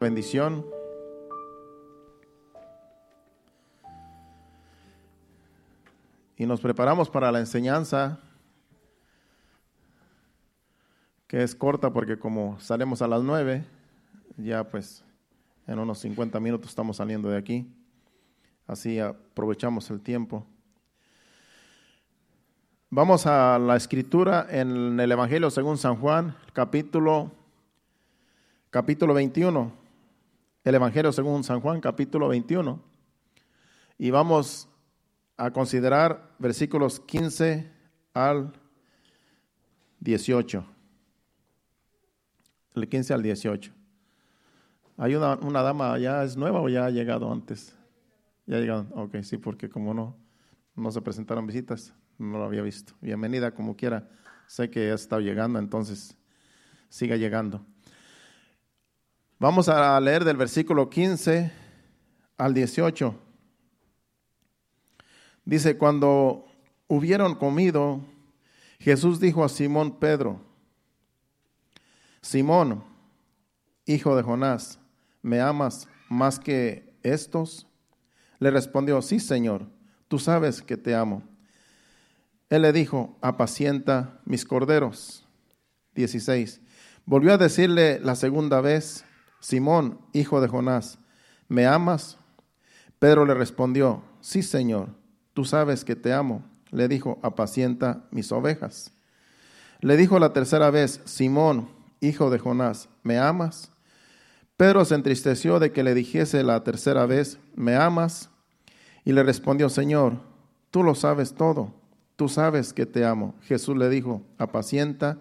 bendición. Y nos preparamos para la enseñanza, que es corta porque como salimos a las nueve, ya pues en unos 50 minutos estamos saliendo de aquí. Así aprovechamos el tiempo. Vamos a la escritura en el Evangelio según San Juan, capítulo, capítulo 21 el Evangelio según San Juan, capítulo 21. Y vamos a considerar versículos 15 al 18. El 15 al 18. ¿Hay una, una dama ya es nueva o ya ha llegado antes? Ya ha llegado. Ok, sí, porque como no, no se presentaron visitas, no lo había visto. Bienvenida como quiera. Sé que ha estado llegando, entonces siga llegando. Vamos a leer del versículo 15 al 18. Dice, cuando hubieron comido, Jesús dijo a Simón Pedro, Simón, hijo de Jonás, ¿me amas más que estos? Le respondió, sí, Señor, tú sabes que te amo. Él le dijo, apacienta mis corderos. 16. Volvió a decirle la segunda vez, Simón, hijo de Jonás, ¿me amas? Pedro le respondió, sí, Señor, tú sabes que te amo. Le dijo, apacienta mis ovejas. Le dijo la tercera vez, Simón, hijo de Jonás, ¿me amas? Pedro se entristeció de que le dijese la tercera vez, ¿me amas? Y le respondió, Señor, tú lo sabes todo, tú sabes que te amo. Jesús le dijo, apacienta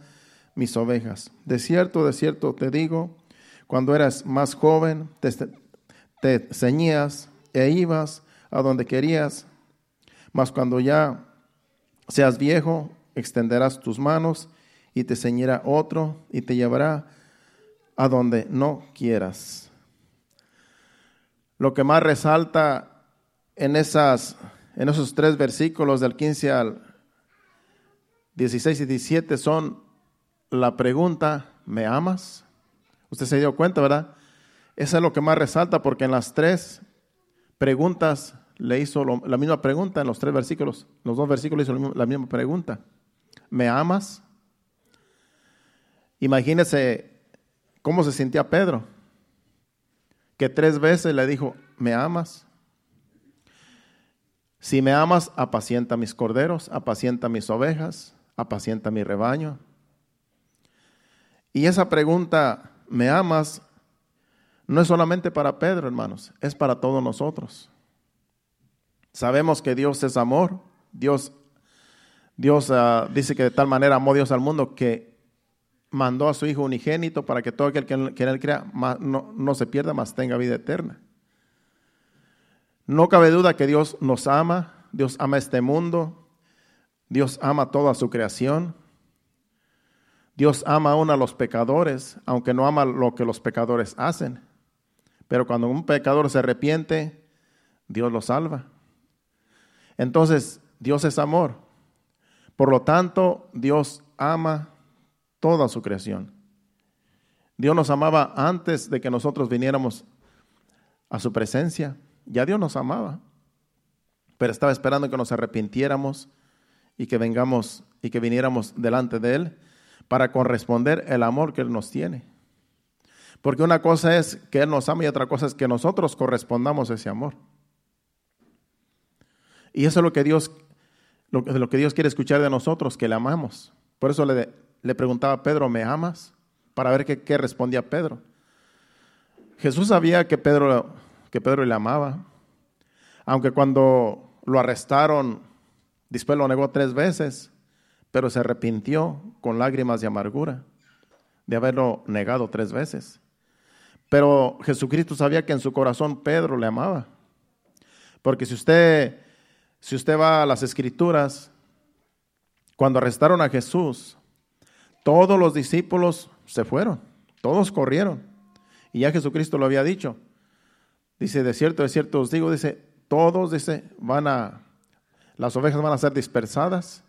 mis ovejas. De cierto, de cierto te digo, cuando eras más joven, te, ceñías e ibas a donde querías, mas cuando ya seas viejo, extenderás tus manos y te ceñirá otro y te llevará a donde no quieras. Lo que más resalta en, esas, en esos tres versículos del 15 al 16 y 17 son la pregunta, ¿me amas? Usted se dio cuenta, ¿verdad? Eso es lo que más resalta porque en las tres preguntas le hizo la misma pregunta, en los tres versículos, los dos versículos hizo la misma pregunta. ¿Me amas? Imagínese cómo se sentía Pedro, que tres veces le dijo, ¿me amas? Si me amas, apacienta mis corderos, apacienta mis ovejas, apacienta mi rebaño. Y esa pregunta ¿me amas? No es solamente para Pedro, hermanos, es para todos nosotros. Sabemos que Dios es amor. Dios, Dios ah, dice que de tal manera amó Dios al mundo que mandó a su Hijo unigénito para que todo aquel que, en él crea no, no se pierda, mas tenga vida eterna. No cabe duda que Dios nos ama, Dios ama este mundo, Dios ama toda su creación. Dios ama aún a los pecadores, aunque no ama lo que los pecadores hacen. Pero cuando un pecador se arrepiente, Dios lo salva. Entonces, Dios es amor. Por lo tanto, Dios ama toda su creación. Dios nos amaba antes de que nosotros viniéramos a su presencia. Ya Dios nos amaba. Pero estaba esperando que nos arrepintiéramos y que vengamos y que viniéramos delante de Él para corresponder el amor que Él nos tiene. Porque una cosa es que Él nos ama y otra cosa es que nosotros correspondamos ese amor. Y eso es lo que Dios, lo, que Dios quiere escuchar de nosotros, que le amamos. Por eso le, le preguntaba a Pedro, ¿me amas? Para ver qué, qué respondía Pedro. Jesús sabía que Pedro, que Pedro le amaba. Aunque cuando lo arrestaron, después lo negó tres veces pero se arrepintió con lágrimas de amargura de haberlo negado tres veces. Pero Jesucristo sabía que en su corazón Pedro le amaba. Porque si usted, si usted va a las escrituras, cuando arrestaron a Jesús, todos los discípulos se fueron, todos corrieron. Y ya Jesucristo lo había dicho. Dice, de cierto, de cierto os digo, dice, todos, dice, van a, las ovejas van a ser dispersadas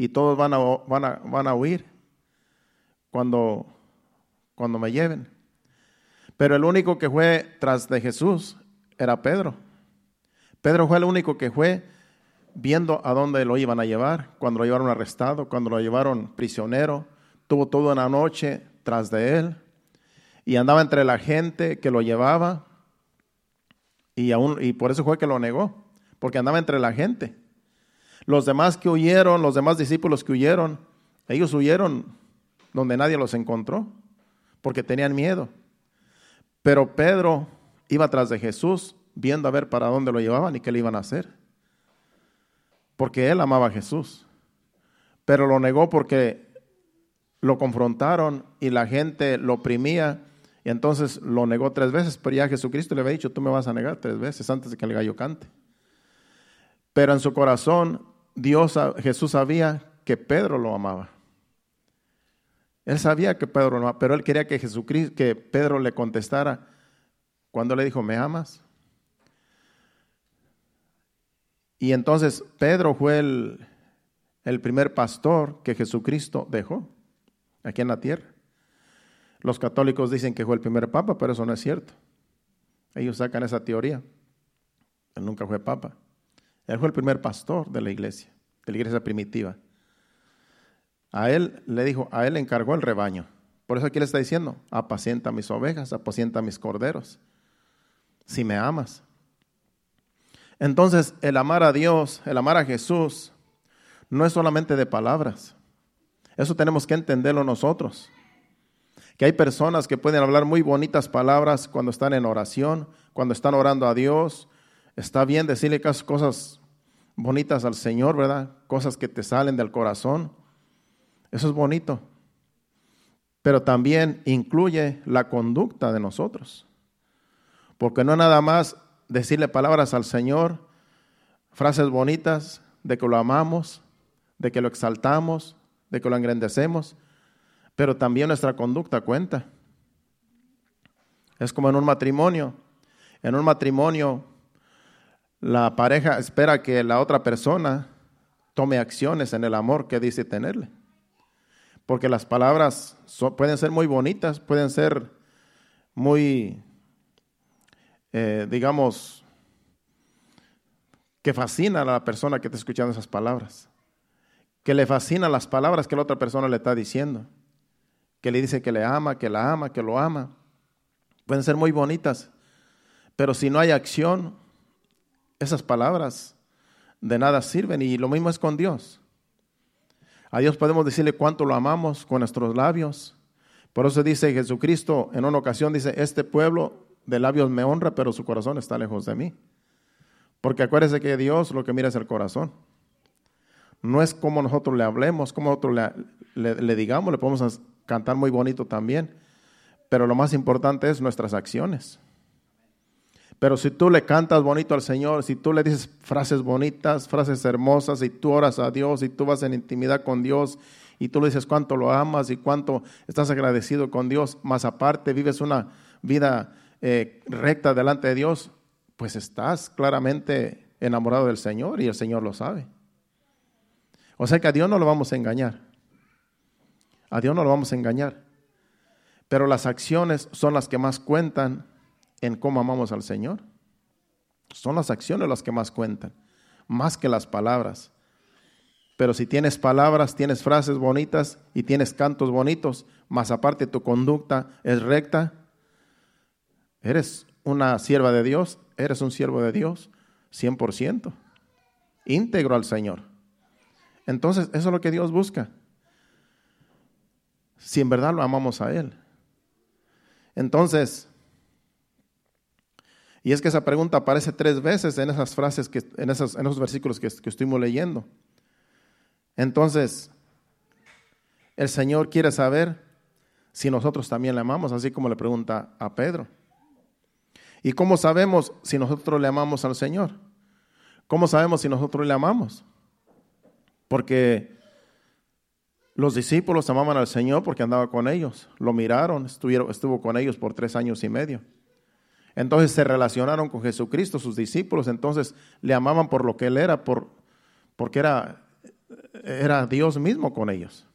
y todos van a, van van a huir cuando, cuando me lleven. Pero el único que fue tras de Jesús era Pedro. Pedro fue el único que fue viendo a dónde lo iban a llevar, cuando lo llevaron arrestado, cuando lo llevaron prisionero, tuvo toda una noche tras de él y andaba entre la gente que lo llevaba y por eso fue que lo negó, porque andaba entre la gente. Los demás que huyeron, los demás discípulos que huyeron, ellos huyeron donde nadie los encontró, porque tenían miedo. Pero Pedro iba tras de Jesús, viendo a ver para dónde lo llevaban y qué le iban a hacer. Porque él amaba a Jesús. Pero lo negó porque lo confrontaron y la gente lo oprimía. Y entonces lo negó tres veces. Pero ya Jesucristo le había dicho, tú me vas a negar tres veces antes de que el gallo cante. Pero en su corazón, Dios, Jesús sabía que Pedro lo amaba. Él sabía que Pedro lo amaba, pero él quería que Jesucristo, que Pedro le contestara cuando le dijo, ¿me amas? Y entonces Pedro fue el, el primer pastor que Jesucristo dejó aquí en la tierra. Los católicos dicen que fue el primer papa, pero eso no es cierto. Ellos sacan esa teoría. Él nunca fue papa. Él fue el primer pastor de la iglesia, de la iglesia primitiva. A él le dijo, a él le encargó el rebaño. Por eso aquí le está diciendo, apacienta mis ovejas, apacienta mis corderos. Si me amas. Entonces, el amar a Dios, el amar a Jesús, no es solamente de palabras. Eso tenemos que entenderlo nosotros. Que hay personas que pueden hablar muy bonitas palabras cuando están en oración, cuando están orando a Dios. Está bien decirle cosas bonitas al Señor, ¿verdad? Cosas que te salen del corazón. Eso es bonito. Pero también incluye la conducta de nosotros. Porque no nada más decirle palabras al Señor, frases bonitas de que lo amamos, de que lo exaltamos, de que lo engrandecemos, pero también nuestra conducta cuenta. Es como en un matrimonio. En un matrimonio la pareja espera que la otra persona tome acciones en el amor que dice tenerle. Porque las palabras pueden ser muy bonitas, pueden ser muy, eh, digamos, que fascinan a la persona que está escuchando esas palabras. Que le fascinan las palabras que la otra persona le está diciendo. Que le dice que le ama, que la ama, que lo ama. Pueden ser muy bonitas. Pero si no hay acción, esas palabras de nada sirven y lo mismo es con Dios. A Dios podemos decirle cuánto lo amamos con nuestros labios. Por eso dice Jesucristo en una ocasión, dice, este pueblo de labios me honra, pero su corazón está lejos de mí. Porque acuérdese que Dios lo que mira es el corazón. No es como nosotros le hablemos, como nosotros le, le digamos, le podemos cantar muy bonito también. Pero lo más importante es nuestras acciones. Pero si tú le cantas bonito al Señor, si tú le dices frases bonitas, frases hermosas, y tú oras a Dios, y tú vas en intimidad con Dios, y tú le dices cuánto lo amas y cuánto estás agradecido con Dios, más aparte vives una vida eh, recta delante de Dios, pues estás claramente enamorado del Señor y el Señor lo sabe. O sea que a Dios no lo vamos a engañar. A Dios no lo vamos a engañar. Pero las acciones son las que más cuentan en cómo amamos al Señor. Son las acciones las que más cuentan, más que las palabras. Pero si tienes palabras, tienes frases bonitas y tienes cantos bonitos, más aparte tu conducta es recta, eres una sierva de Dios, eres un siervo de Dios, 100%, íntegro al Señor. Entonces, eso es lo que Dios busca. Si en verdad lo amamos a Él. Entonces, y es que esa pregunta aparece tres veces en esas frases, que, en, esos, en esos versículos que, que estuvimos leyendo. Entonces, el Señor quiere saber si nosotros también le amamos, así como le pregunta a Pedro. ¿Y cómo sabemos si nosotros le amamos al Señor? ¿Cómo sabemos si nosotros le amamos? Porque los discípulos amaban al Señor porque andaba con ellos, lo miraron, estuvieron, estuvo con ellos por tres años y medio. Entonces se relacionaron con Jesucristo, sus discípulos, entonces le amaban por lo que Él era, por, porque era, era Dios mismo con ellos.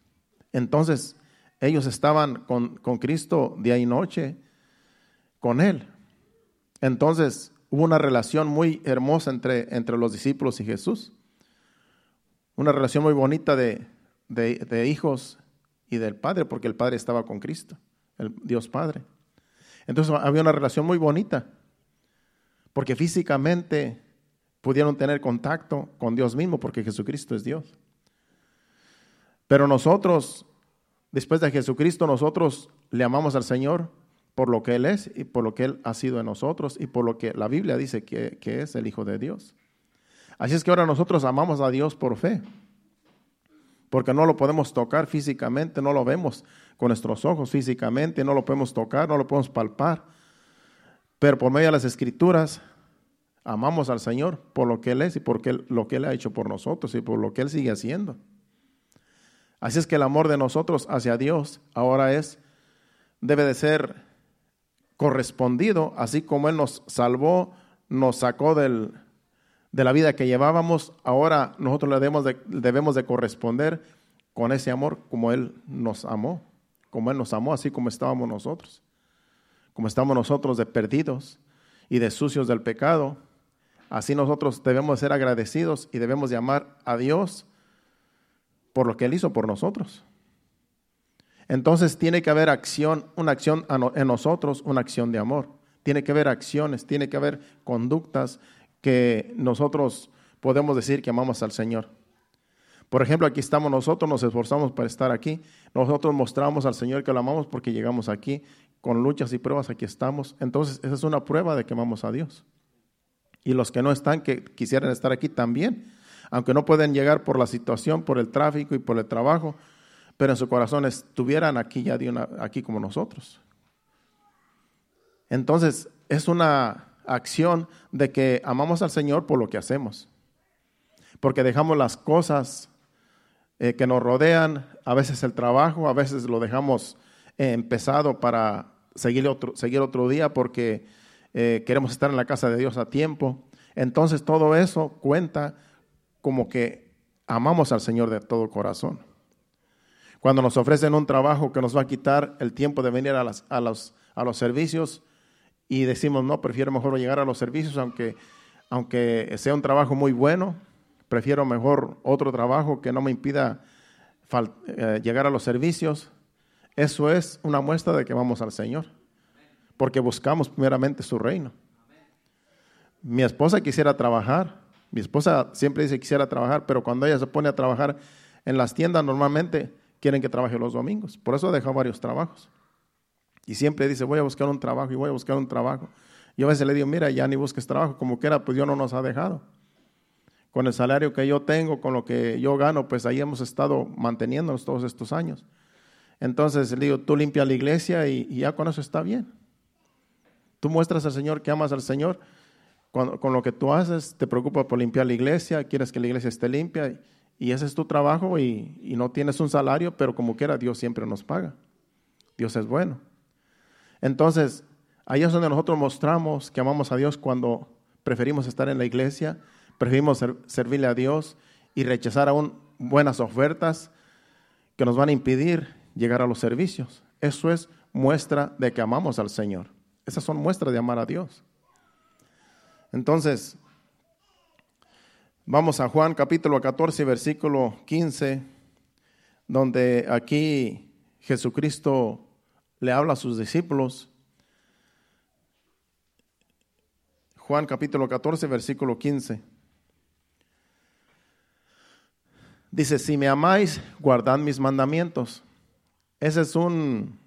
Entonces ellos estaban con, con Cristo día y noche, con Él. Entonces hubo una relación muy hermosa entre, entre los discípulos y Jesús. Una relación muy bonita de, de, hijos y del Padre, porque el Padre estaba con Cristo, el Dios Padre. Entonces había una relación muy bonita, porque físicamente pudieron tener contacto con Dios mismo, porque Jesucristo es Dios. Pero nosotros, después de Jesucristo, nosotros le amamos al Señor por lo que Él es y por lo que Él ha sido en nosotros y por lo que la Biblia dice que, que es el Hijo de Dios. Así es que ahora nosotros amamos a Dios por fe, porque no lo podemos tocar físicamente, no lo vemos con nuestros ojos físicamente, no lo podemos tocar, no lo podemos palpar, pero por medio de las escrituras amamos al Señor por lo que Él es y por lo que Él ha hecho por nosotros y por lo que Él sigue haciendo. Así es que el amor de nosotros hacia Dios ahora es, debe de ser correspondido, así como Él nos salvó, nos sacó del, de la vida que llevábamos, ahora nosotros le debemos de, debemos de corresponder con ese amor como Él nos amó, como Él nos amó, así como estábamos nosotros, como estamos nosotros de perdidos y de sucios del pecado, así nosotros debemos ser agradecidos y debemos llamar a Dios por lo que Él hizo por nosotros. Entonces tiene que haber acción, una acción en nosotros, una acción de amor. Tiene que haber acciones, tiene que haber conductas que nosotros podemos decir que amamos al Señor. Por ejemplo, aquí estamos nosotros, nos esforzamos para estar aquí. Nosotros mostramos al Señor que lo amamos porque llegamos aquí con luchas y pruebas, aquí estamos. Entonces, esa es una prueba de que amamos a Dios. Y los que no están, que quisieran estar aquí también, aunque no pueden llegar por la situación, por el tráfico y por el trabajo, pero en su corazón estuvieran aquí ya de aquí como nosotros. Entonces, es una acción de que amamos al Señor por lo que hacemos. Porque dejamos las cosas eh, que nos rodean, a veces el trabajo, a veces lo dejamos eh, empezado para seguir otro, seguir otro día porque eh, queremos estar en la casa de Dios a tiempo. Entonces todo eso cuenta como que amamos al Señor de todo corazón. Cuando nos ofrecen un trabajo que nos va a quitar el tiempo de venir a, las, a, los, a los servicios, y decimos, no, prefiero mejor llegar a los servicios, aunque, aunque sea un trabajo muy bueno, prefiero mejor otro trabajo que no me impida eh, llegar a los servicios. Eso es una muestra de que vamos al Señor, porque buscamos primeramente su reino. Mi esposa quisiera trabajar, mi esposa siempre dice quisiera trabajar, pero cuando ella se pone a trabajar en las tiendas, normalmente quieren que trabaje los domingos. Por eso deja varios trabajos. Y siempre dice, voy a buscar un trabajo y voy a buscar un trabajo. Yo a veces le digo, mira, ya ni busques trabajo, como quiera, pues Dios no nos ha dejado. Con el salario que yo tengo, con lo que yo gano, pues ahí hemos estado manteniéndonos todos estos años. Entonces le digo, tú limpia la iglesia y, ya con eso está bien. Tú muestras al Señor que amas al Señor. Con, lo que tú haces, te preocupas por limpiar la iglesia, quieres que la iglesia esté limpia y, ese es tu trabajo y, y no tienes un salario, pero como quiera, Dios siempre nos paga. Dios es bueno. Entonces, ahí es donde nosotros mostramos que amamos a Dios cuando preferimos estar en la iglesia, preferimos servirle a Dios y rechazar aún buenas ofertas que nos van a impedir llegar a los servicios. Eso es muestra de que amamos al Señor. Esas son muestras de amar a Dios. Entonces, vamos a Juan capítulo 14, versículo 15, donde aquí Jesucristo le habla a sus discípulos. Juan capítulo 14, versículo 15. Dice, si me amáis, guardad mis mandamientos. Ese es un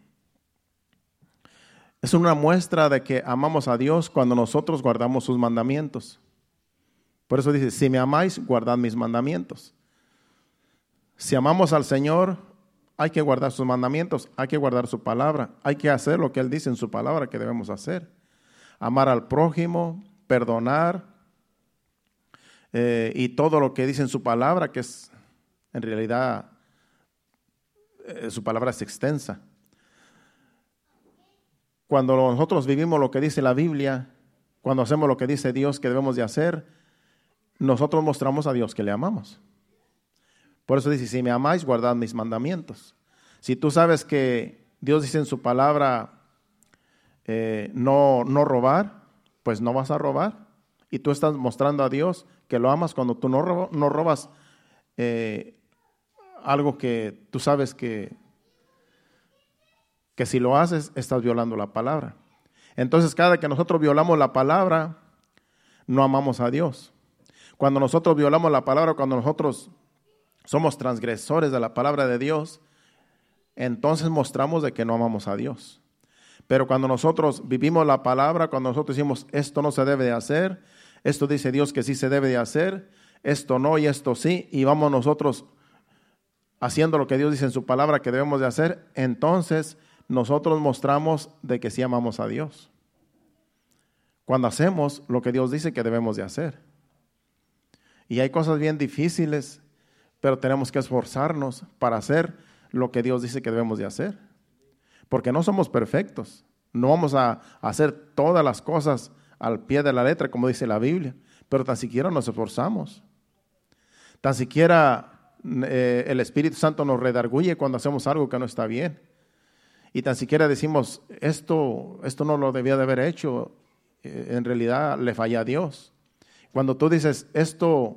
es una muestra de que amamos a Dios cuando nosotros guardamos sus mandamientos. Por eso dice, si me amáis, guardad mis mandamientos. Si amamos al Señor, hay que guardar sus mandamientos, hay que guardar su palabra, hay que hacer lo que Él dice en su palabra que debemos hacer. Amar al prójimo, perdonar eh, y todo lo que dice en su palabra, que es en realidad eh, su palabra es extensa. Cuando nosotros vivimos lo que dice la Biblia, cuando hacemos lo que dice Dios que debemos de hacer, nosotros mostramos a Dios que le amamos. Por eso dice, si me amáis, guardad mis mandamientos. Si tú sabes que Dios dice en su palabra eh, no, no robar, pues no vas a robar. Y tú estás mostrando a Dios que lo amas cuando tú no, no robas eh, algo que tú sabes que, que si lo haces estás violando la palabra. Entonces cada que nosotros violamos la palabra, no amamos a Dios. Cuando nosotros violamos la palabra, cuando nosotros somos transgresores de la palabra de Dios, entonces mostramos de que no amamos a Dios. Pero cuando nosotros vivimos la palabra, cuando nosotros decimos esto no se debe de hacer, esto dice Dios que sí se debe de hacer, esto no y esto sí, y vamos nosotros haciendo lo que Dios dice en su palabra que debemos de hacer, entonces nosotros mostramos de que sí amamos a Dios. Cuando hacemos lo que Dios dice que debemos de hacer. Y hay cosas bien difíciles, pero tenemos que esforzarnos para hacer lo que Dios dice que debemos de hacer porque no somos perfectos. No vamos a hacer todas las cosas al pie de la letra, como dice la Biblia, pero tan siquiera nos esforzamos. Tan siquiera eh, el Espíritu Santo nos redarguye cuando hacemos algo que no está bien. Y tan siquiera decimos, esto, esto no lo debía de haber hecho, eh, en realidad le falla a Dios. Cuando tú dices, esto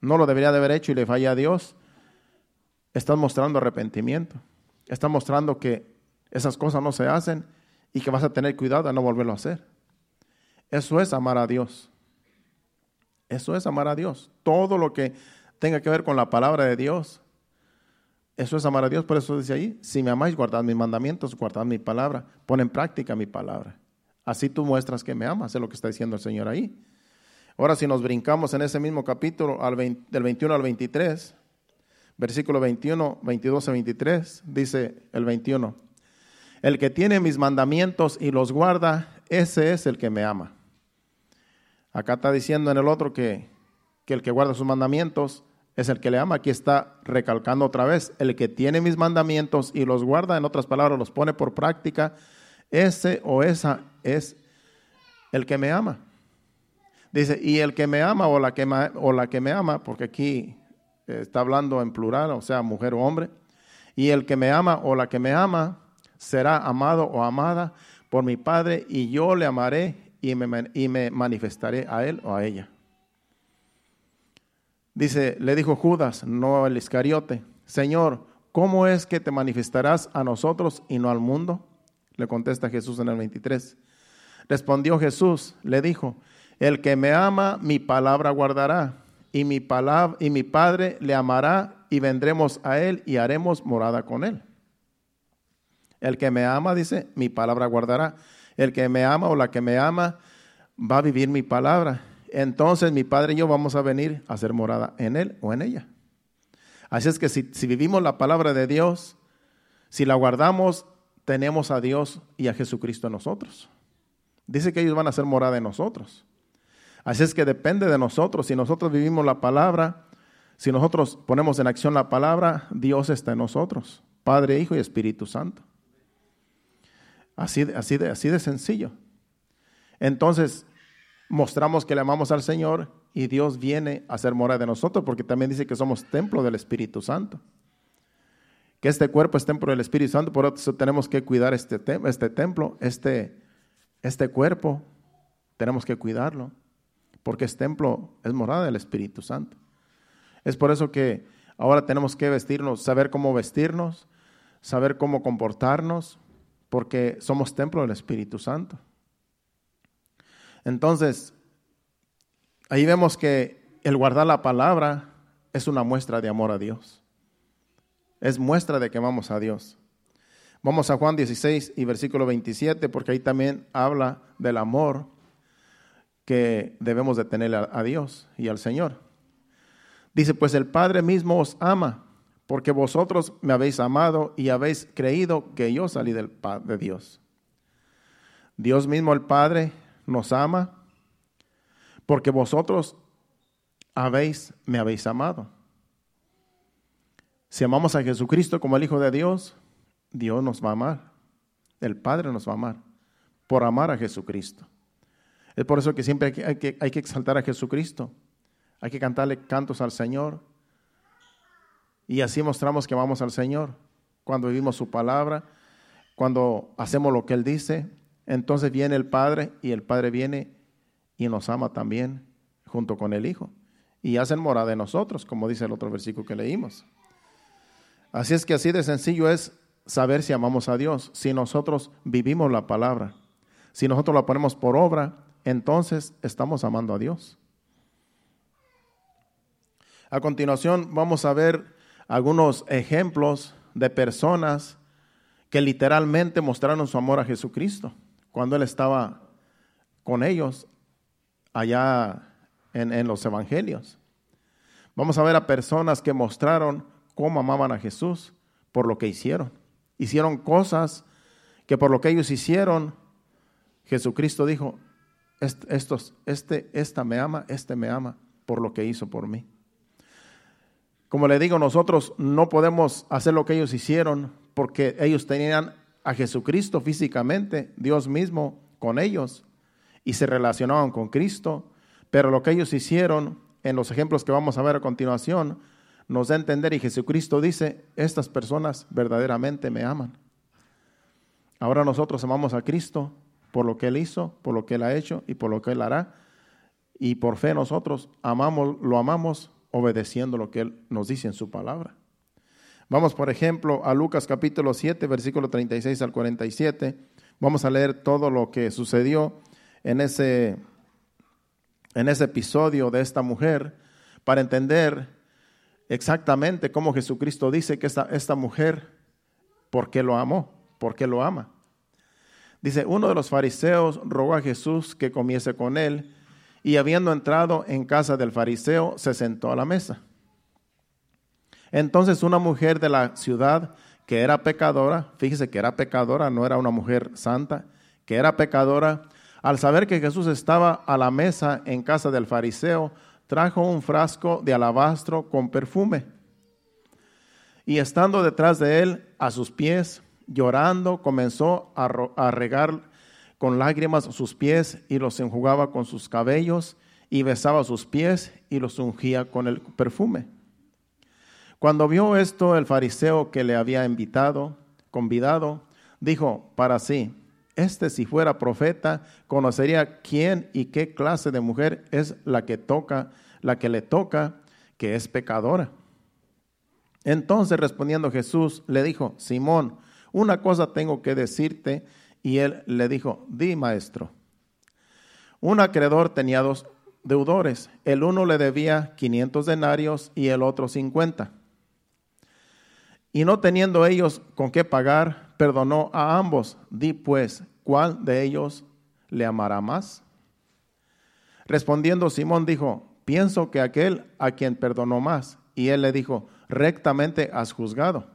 no lo debería de haber hecho y le falla a Dios, estás mostrando arrepentimiento. Estás mostrando que esas cosas no se hacen y que vas a tener cuidado de no volverlo a hacer. Eso es amar a Dios. Eso es amar a Dios. Todo lo que tenga que ver con la palabra de Dios, eso es amar a Dios. Por eso dice ahí, si me amáis, guardad mis mandamientos, guardad mi palabra, pon en práctica mi palabra. Así tú muestras que me amas, es lo que está diciendo el Señor ahí. Ahora si nos brincamos en ese mismo capítulo del 21 al 23, versículo 21, 22 a 23, dice el 21. El que tiene mis mandamientos y los guarda, ese es el que me ama. Acá está diciendo en el otro que, que el que guarda sus mandamientos es el que le ama. Aquí está recalcando otra vez, el que tiene mis mandamientos y los guarda, en otras palabras, los pone por práctica, ese o esa es el que me ama. Dice, y el que me ama o la que me, o la que me ama, porque aquí está hablando en plural, o sea, mujer o hombre, y el que me ama o la que me ama, será amado o amada por mi Padre y yo le amaré y me, y me manifestaré a él o a ella. Dice, le dijo Judas, no el Iscariote, Señor, ¿cómo es que te manifestarás a nosotros y no al mundo? Le contesta Jesús en el 23. Respondió Jesús, le dijo, el que me ama, mi palabra guardará, y mi, palabra, y mi Padre le amará, y vendremos a él y haremos morada con él. El que me ama, dice, mi palabra guardará. El que me ama o la que me ama va a vivir mi palabra. Entonces mi Padre y yo vamos a venir a hacer morada en él o en ella. Así es que si, vivimos la palabra de Dios, si la guardamos, tenemos a Dios y a Jesucristo en nosotros. Dice que ellos van a hacer morada en nosotros. Así es que depende de nosotros. Si nosotros vivimos la palabra, si nosotros ponemos en acción la palabra, Dios está en nosotros. Padre, Hijo y Espíritu Santo. Así, así, de, así de sencillo. Entonces, mostramos que le amamos al Señor y Dios viene a ser morada de nosotros, porque también dice que somos templo del Espíritu Santo. Que este cuerpo es templo del Espíritu Santo, por eso tenemos que cuidar este, este templo, este, este cuerpo, tenemos que cuidarlo, porque es templo, es morada del Espíritu Santo. Es por eso que ahora tenemos que vestirnos, saber cómo vestirnos, saber cómo comportarnos, porque somos templo del Espíritu Santo. Entonces, ahí vemos que el guardar la palabra es una muestra de amor a Dios. Es muestra de que amamos a Dios. Vamos a Juan 16 y versículo 27, porque ahí también habla del amor que debemos de tener a, Dios y al Señor. Dice, pues el Padre mismo os ama porque vosotros me habéis amado y habéis creído que yo salí del, de Dios. Dios mismo el Padre nos ama porque vosotros habéis, me habéis amado. Si amamos a Jesucristo como el Hijo de Dios, Dios nos va a amar. El Padre nos va a amar por amar a Jesucristo. Es por eso que siempre hay que, hay que exaltar a Jesucristo. Hay que cantarle cantos al Señor. Y así mostramos que amamos al Señor cuando vivimos su palabra, cuando hacemos lo que Él dice entonces viene el Padre y el Padre viene y nos ama también junto con el Hijo. Y hacen morada de nosotros, como dice el otro versículo que leímos. Así es que así de sencillo es saber si amamos a Dios, si nosotros vivimos la palabra. Si nosotros la ponemos por obra, entonces estamos amando a Dios. A continuación vamos a ver algunos ejemplos de personas que literalmente mostraron su amor a Jesucristo cuando Él estaba con ellos allá en, en, los evangelios. Vamos a ver a personas que mostraron cómo amaban a Jesús por lo que hicieron. Hicieron cosas que por lo que ellos hicieron, Jesucristo dijo, estos, este, esta me ama, este me ama por lo que hizo por mí. Como le digo, nosotros no podemos hacer lo que ellos hicieron porque ellos tenían a Jesucristo físicamente, Dios mismo con ellos, y se relacionaban con Cristo, pero lo que ellos hicieron en los ejemplos que vamos a ver a continuación nos da a entender y Jesucristo dice, estas personas verdaderamente me aman. Ahora nosotros amamos a Cristo por lo que Él hizo, por lo que Él ha hecho y por lo que Él hará. Y por fe nosotros amamos, lo amamos obedeciendo lo que Él nos dice en su palabra. Vamos, por ejemplo, a Lucas capítulo 7, versículo 36 al 47. Vamos a leer todo lo que sucedió en ese, en ese episodio de esta mujer para entender exactamente cómo Jesucristo dice que esta, esta mujer, ¿por qué lo amó? ¿Por qué lo ama? Dice, uno de los fariseos rogó a Jesús que comiese con él y habiendo entrado en casa del fariseo, se sentó a la mesa. Entonces una mujer de la ciudad que era pecadora, fíjese que era pecadora, no era una mujer santa, que era pecadora, al saber que Jesús estaba a la mesa en casa del fariseo, trajo un frasco de alabastro con perfume. Y estando detrás de él, a sus pies, llorando, comenzó a, regar con lágrimas sus pies y los enjugaba con sus cabellos y besaba sus pies y los ungía con el perfume. Cuando vio esto el fariseo que le había invitado, convidado, dijo para sí, este si fuera profeta, conocería quién y qué clase de mujer es la que toca, la que le toca, que es pecadora. Entonces respondiendo Jesús le dijo, Simón, una cosa tengo que decirte. Y él le dijo, di maestro. Un acreedor tenía dos deudores. El uno le debía 500 denarios y el otro 50. Y no teniendo ellos con qué pagar, perdonó a ambos. Di pues, ¿cuál de ellos le amará más? Respondiendo Simón dijo, pienso que aquel a quien perdonó más. Y él le dijo, rectamente has juzgado.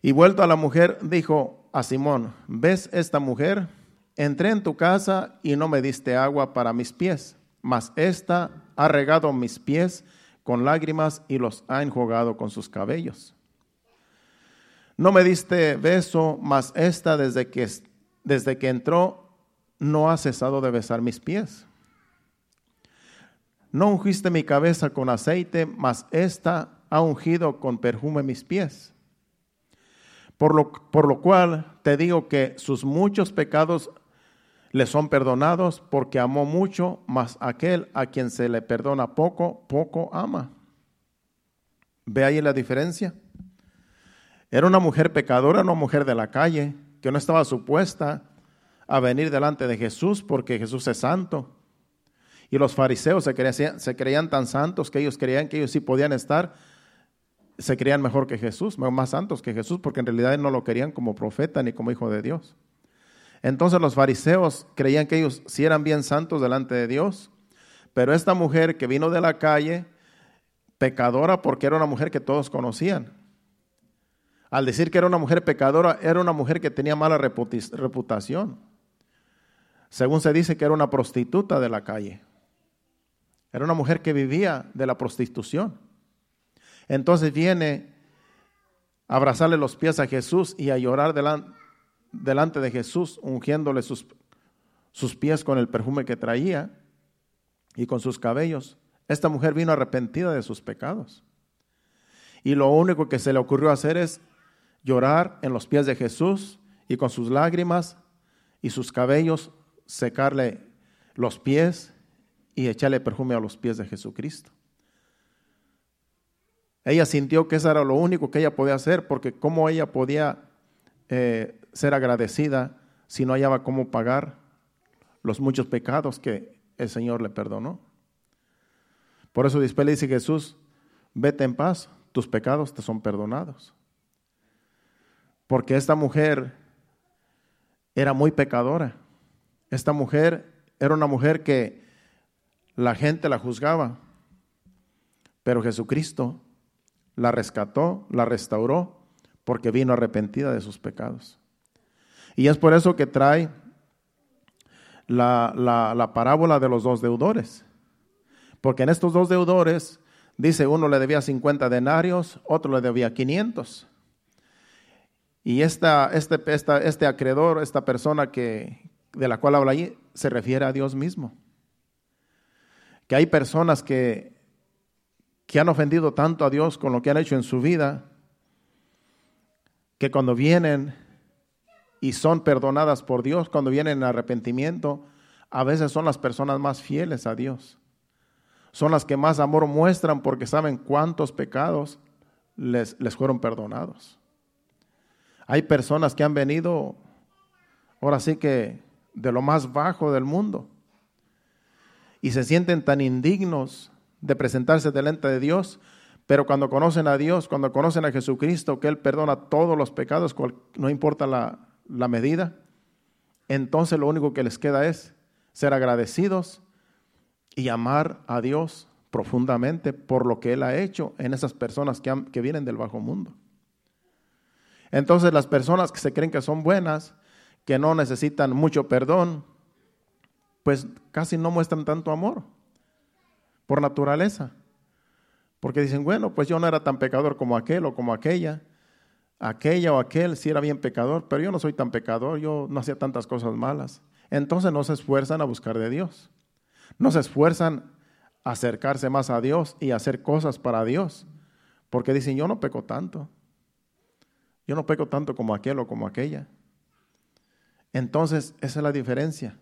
Y vuelto a la mujer, dijo a Simón, ¿ves esta mujer? Entré en tu casa y no me diste agua para mis pies, mas esta ha regado mis pies con lágrimas y los ha enjugado con sus cabellos. No me diste beso, mas esta desde que, desde que entró no ha cesado de besar mis pies. No ungiste mi cabeza con aceite, mas esta ha ungido con perfume mis pies. Por lo, por lo cual te digo que sus muchos pecados le son perdonados porque amó mucho, mas aquel a quien se le perdona poco, poco ama. ¿Ve ahí la diferencia? Era una mujer pecadora, una mujer de la calle, que no estaba supuesta a venir delante de Jesús porque Jesús es santo. Y los fariseos se creían, se creían tan santos que ellos creían que ellos sí podían estar, se creían mejor que Jesús, más santos que Jesús, porque en realidad no lo querían como profeta ni como hijo de Dios. Entonces los fariseos creían que ellos sí eran bien santos delante de Dios, pero esta mujer que vino de la calle, pecadora porque era una mujer que todos conocían. Al decir que era una mujer pecadora, era una mujer que tenía mala reputación. Según se dice que era una prostituta de la calle. Era una mujer que vivía de la prostitución. Entonces viene a abrazarle los pies a Jesús y a llorar delante, delante de Jesús, ungiéndole sus, sus pies con el perfume que traía y con sus cabellos. Esta mujer vino arrepentida de sus pecados. Y lo único que se le ocurrió hacer es llorar en los pies de Jesús y con sus lágrimas y sus cabellos secarle los pies y echarle perfume a los pies de Jesucristo. Ella sintió que eso era lo único que ella podía hacer, porque cómo ella podía eh, ser agradecida si no hallaba cómo pagar los muchos pecados que el Señor le perdonó. Por eso después le dice Jesús, vete en paz, tus pecados te son perdonados. Porque esta mujer era muy pecadora. Esta mujer era una mujer que la gente la juzgaba, pero Jesucristo la rescató, la restauró, porque vino arrepentida de sus pecados. Y es por eso que trae la, la, parábola de los dos deudores. Porque en estos dos deudores, dice, uno le debía 50 denarios, otro le debía 500. Y esta, este, este acreedor, esta persona que, de la cual habla allí, se refiere a Dios mismo. Que hay personas que, que han ofendido tanto a Dios con lo que han hecho en su vida, que cuando vienen y son perdonadas por Dios, cuando vienen en arrepentimiento, a veces son las personas más fieles a Dios. Son las que más amor muestran porque saben cuántos pecados les, les fueron perdonados. Hay personas que han venido, ahora sí que de lo más bajo del mundo, y se sienten tan indignos de presentarse delante de Dios, pero cuando conocen a Dios, cuando conocen a Jesucristo, que Él perdona todos los pecados, no importa la, la medida, entonces lo único que les queda es ser agradecidos y amar a Dios profundamente por lo que Él ha hecho en esas personas que, vienen del bajo mundo. Entonces las personas que se creen que son buenas, que no necesitan mucho perdón, pues casi no muestran tanto amor por naturaleza. Porque dicen, bueno, pues yo no era tan pecador como aquel o como aquella. Aquella o aquel sí era bien pecador, pero yo no soy tan pecador, yo no hacía tantas cosas malas. Entonces no se esfuerzan a buscar de Dios. No se esfuerzan a acercarse más a Dios y a hacer cosas para Dios. Porque dicen, yo no peco tanto. Yo no peco tanto como aquel o como aquella. Entonces, esa es la diferencia.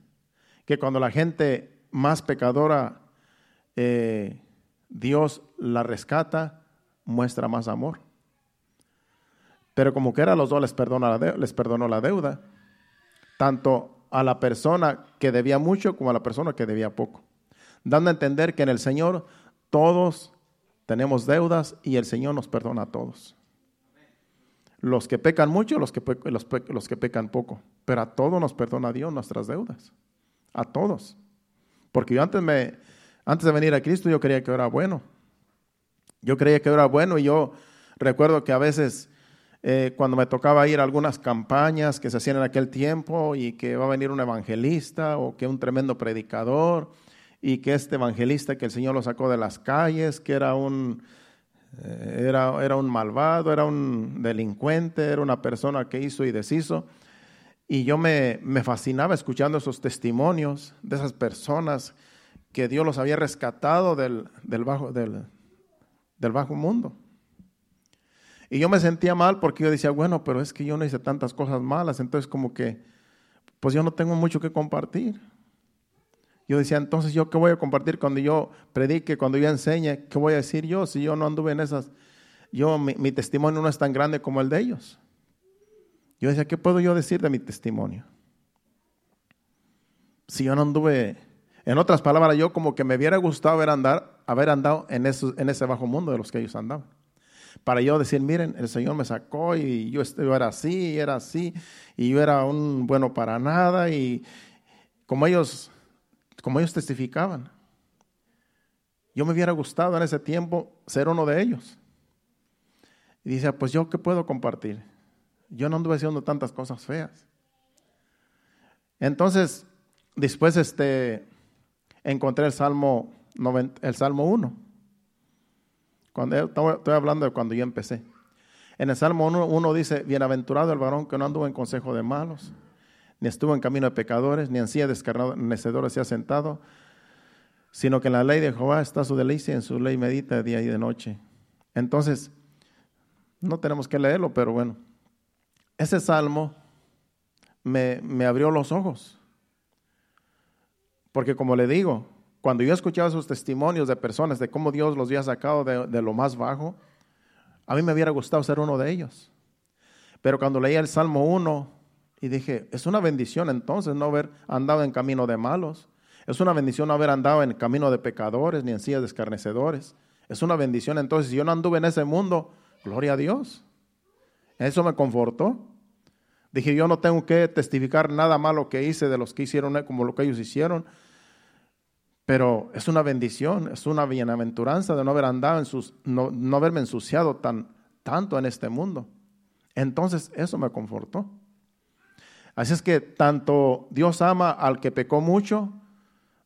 Que cuando la gente más pecadora, eh, Dios la rescata, muestra más amor. Pero como que era los dos les, perdonó la deuda, tanto a la persona que debía mucho como a la persona que debía poco, dando a entender que en el Señor todos tenemos deudas y el Señor nos perdona a todos los que pecan mucho, los que, los que pecan poco. Pero a todos nos perdona Dios nuestras deudas. A todos. Porque yo antes, me, antes de venir a Cristo yo creía que era bueno. Yo creía que era bueno y yo recuerdo que a veces eh, cuando me tocaba ir a algunas campañas que se hacían en aquel tiempo y que va a venir un evangelista o que un tremendo predicador y que este evangelista que el Señor lo sacó de las calles, que era un eh, era, era un malvado, era un delincuente, era una persona que hizo y deshizo. Y yo me, me fascinaba escuchando esos testimonios de esas personas que Dios los había rescatado del, del, bajo, del, del bajo mundo. Y yo me sentía mal porque yo decía, bueno, pero es que yo no hice tantas cosas malas, entonces como que, pues yo no tengo mucho que compartir. Yo decía, entonces, ¿yo qué voy a compartir cuando yo predique, cuando yo enseñe? ¿Qué voy a decir yo si yo no anduve en esas? Yo, mi, testimonio no es tan grande como el de ellos. Yo decía, ¿qué puedo yo decir de mi testimonio? Si yo no anduve, en otras palabras, yo como que me hubiera gustado haber, andar, haber andado en, en ese bajo mundo de los que ellos andaban. Para yo decir, miren, el Señor me sacó y yo, yo era así, era así, y yo era un bueno para nada, y como ellos como ellos testificaban. Yo me hubiera gustado en ese tiempo ser uno de ellos. Y dice, pues yo qué puedo compartir. Yo no anduve haciendo tantas cosas feas. Entonces, después este, encontré el Salmo, el Salmo 1. Cuando, estoy hablando de cuando yo empecé. En el Salmo 1, 1 dice, bienaventurado el varón que no anduvo en consejo de malos, ni estuvo en camino de pecadores, ni en silla de escarnecedores se ha sentado, sino que en la ley de Jehová está su delicia, en su ley medita día y de noche. Entonces, no tenemos que leerlo, pero bueno, ese salmo me, me abrió los ojos. Porque como le digo, cuando yo escuchaba esos testimonios de personas de cómo Dios los había sacado de, de, lo más bajo, a mí me hubiera gustado ser uno de ellos. Pero cuando leía el Salmo 1 y dije, es una bendición entonces no haber andado en camino de malos. Es una bendición no haber andado en camino de pecadores ni en sillas de escarnecedores. Es una bendición entonces, si yo no anduve en ese mundo, gloria a Dios. Eso me confortó. Dije, yo no tengo que testificar nada malo que hice de los que hicieron como lo que ellos hicieron. Pero es una bendición, es una bienaventuranza de no haber andado en sus, no, no haberme ensuciado tan, tanto en este mundo. Entonces eso me confortó. Así es que tanto Dios ama al que pecó mucho,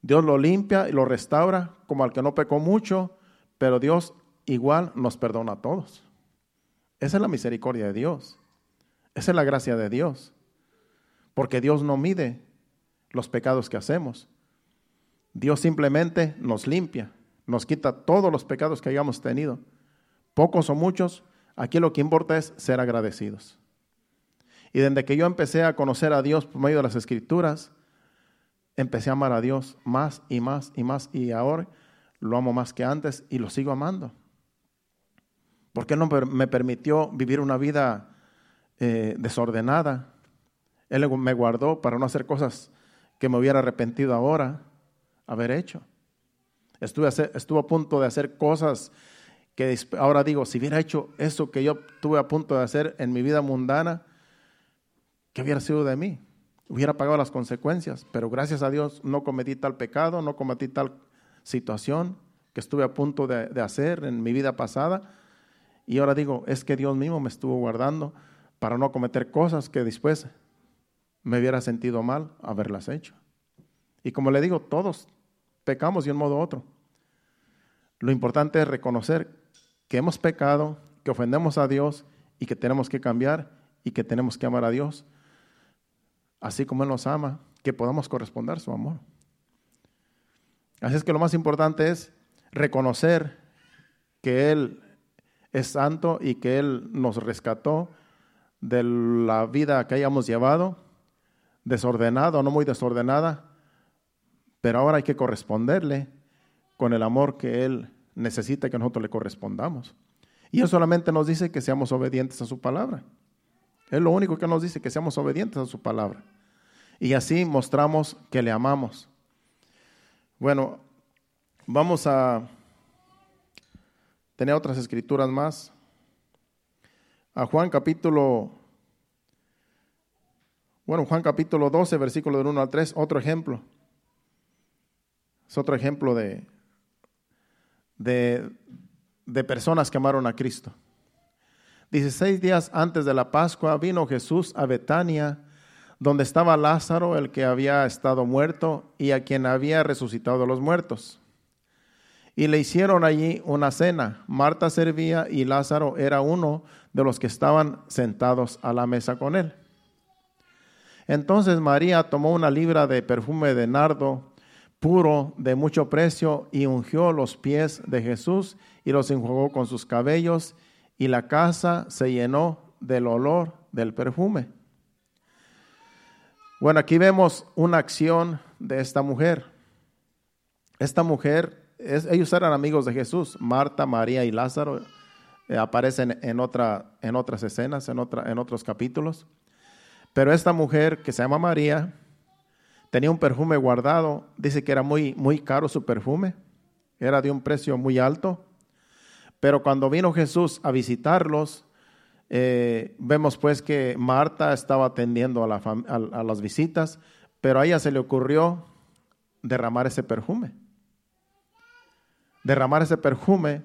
Dios lo limpia y lo restaura, como al que no pecó mucho, pero Dios igual nos perdona a todos. Esa es la misericordia de Dios. Esa es la gracia de Dios. Porque Dios no mide los pecados que hacemos. Dios simplemente nos limpia, nos quita todos los pecados que hayamos tenido, pocos o muchos, Aquí lo que importa es ser agradecidos. Y desde que yo empecé a conocer a Dios por medio de las escrituras, empecé a amar a Dios más y más y más. Y ahora lo amo más que antes y lo sigo amando. Porque Él no me permitió vivir una vida eh, desordenada. Él me guardó para no hacer cosas que me hubiera arrepentido ahora haber hecho. Estuve estuve a punto de hacer cosas que ahora digo, si hubiera hecho eso que yo tuve a punto de hacer en mi vida mundana, ¿qué hubiera sido de mí? Hubiera pagado las consecuencias, pero gracias a Dios no cometí tal pecado, no cometí tal situación que estuve a punto de, de hacer en mi vida pasada. Y ahora digo, es que Dios mismo me estuvo guardando para no cometer cosas que después me hubiera sentido mal haberlas hecho. Y como le digo, todos pecamos de un modo u otro. Lo importante es reconocer que hemos pecado, que ofendemos a Dios y que tenemos que cambiar y que tenemos que amar a Dios, así como Él nos ama, que podamos corresponder su amor. Así es que lo más importante es reconocer que Él es santo y que Él nos rescató de la vida que hayamos llevado, desordenada o no muy desordenada, pero ahora hay que corresponderle con el amor que Él necesita que nosotros le correspondamos. Y Él solamente nos dice que seamos obedientes a su palabra. Es lo único que nos dice, que seamos obedientes a su palabra. Y así mostramos que le amamos. Bueno, vamos a tener otras escrituras más. A Juan capítulo, bueno, Juan capítulo 12, versículo del 1 al 3, otro ejemplo. Es otro ejemplo de, de, personas que amaron a Cristo. Dieciséis días antes de la Pascua vino Jesús a Betania, donde estaba Lázaro, el que había estado muerto y a quien había resucitado los muertos. Y le hicieron allí una cena. Marta servía y Lázaro era uno de los que estaban sentados a la mesa con él. Entonces María tomó una libra de perfume de nardo puro de mucho precio y ungió los pies de Jesús y los enjuagó con sus cabellos y la casa se llenó del olor del perfume. Bueno, aquí vemos una acción de esta mujer. Esta mujer, ellos eran amigos de Jesús, Marta, María y Lázaro, eh, aparecen en, otra, en otras escenas, en, otra, en otros capítulos. Pero esta mujer que se llama María, tenía un perfume guardado, dice que era muy, muy caro su perfume, era de un precio muy alto, pero cuando vino Jesús a visitarlos, eh, vemos pues que Marta estaba atendiendo a, a las visitas, pero a ella se le ocurrió derramar ese perfume. Derramar ese perfume.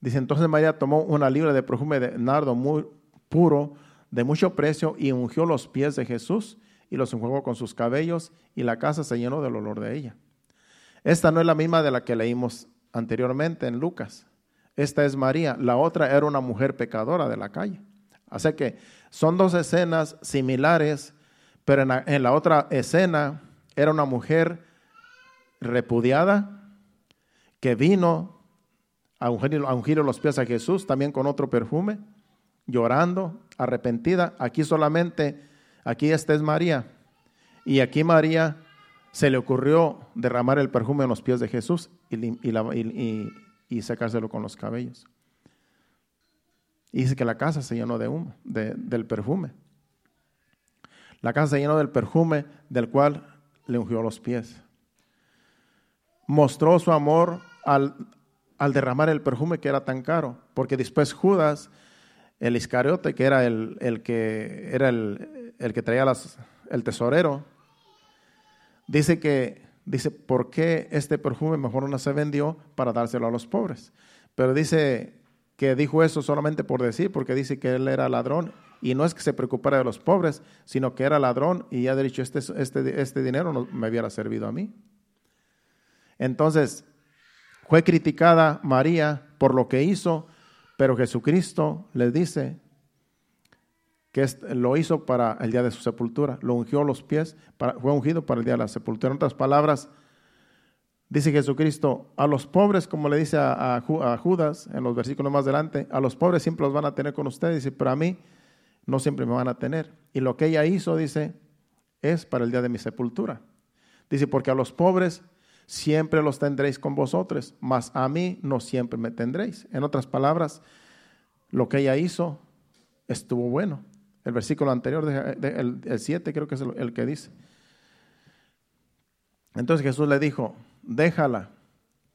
Dice entonces María tomó una libra de perfume de nardo muy puro, de mucho precio, y ungió los pies de Jesús y los enjuagó con sus cabellos y la casa se llenó del olor de ella. Esta no es la misma de la que leímos anteriormente en Lucas. Esta es María. La otra era una mujer pecadora de la calle. Así que son dos escenas similares, pero en la, otra escena era una mujer repudiada que vino a ungir, a ungir los pies a Jesús también con otro perfume, llorando, arrepentida. Aquí solamente Aquí esta es María. Y aquí María se le ocurrió derramar el perfume en los pies de Jesús y, y, sacárselo con los cabellos. Y dice que la casa se llenó de humo, del perfume. La casa se llenó del perfume del cual le ungió los pies. Mostró su amor al, al derramar el perfume que era tan caro, porque después Judas, el Iscariote, que era el, el que, era el, el que traía el tesorero, dice que, dice, ¿por qué este perfume mejor no se vendió para dárselo a los pobres? Pero dice que dijo eso solamente por decir, porque dice que él era ladrón y no es que se preocupara de los pobres, sino que era ladrón y ya ha dicho, este, este, este dinero no me hubiera servido a mí. Entonces, fue criticada María por lo que hizo, pero Jesucristo le dice que lo hizo para el día de su sepultura, lo ungió los pies, fue ungido para el día de la sepultura. En otras palabras, dice Jesucristo, a los pobres, como le dice a, Judas en los versículos más adelante, a los pobres siempre los van a tener con ustedes, dice, pero a mí no siempre me van a tener. Y lo que ella hizo, dice, es para el día de mi sepultura. Dice, porque a los pobres siempre los tendréis con vosotros, mas a mí no siempre me tendréis. En otras palabras, lo que ella hizo estuvo bueno. El versículo anterior, el 7 creo que es el, que dice. Entonces Jesús le dijo, déjala,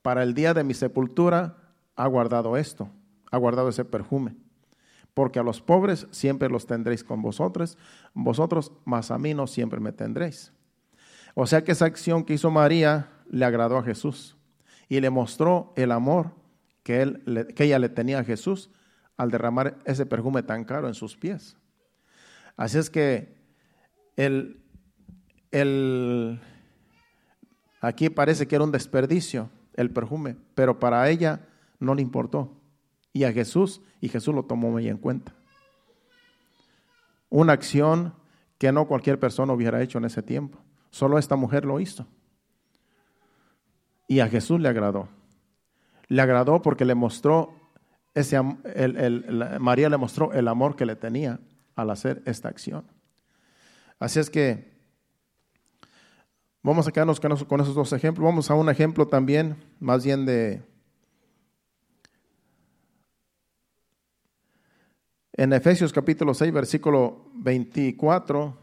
para el día de mi sepultura ha guardado esto, ha guardado ese perfume, porque a los pobres siempre los tendréis con vosotros, vosotros, mas a mí no siempre me tendréis. O sea que esa acción que hizo María le agradó a Jesús y le mostró el amor que, él, que ella le tenía a Jesús al derramar ese perfume tan caro en sus pies. Así es que el, el, aquí parece que era un desperdicio el perfume, pero para ella no le importó. Y a Jesús, y Jesús lo tomó muy en cuenta. Una acción que no cualquier persona hubiera hecho en ese tiempo. Solo esta mujer lo hizo. Y a Jesús le agradó. Le agradó porque le mostró ese el, María le mostró el amor que le tenía al hacer esta acción. Así es que vamos a quedarnos con esos dos ejemplos. Vamos a un ejemplo también, más bien de en Efesios capítulo 6, versículo 24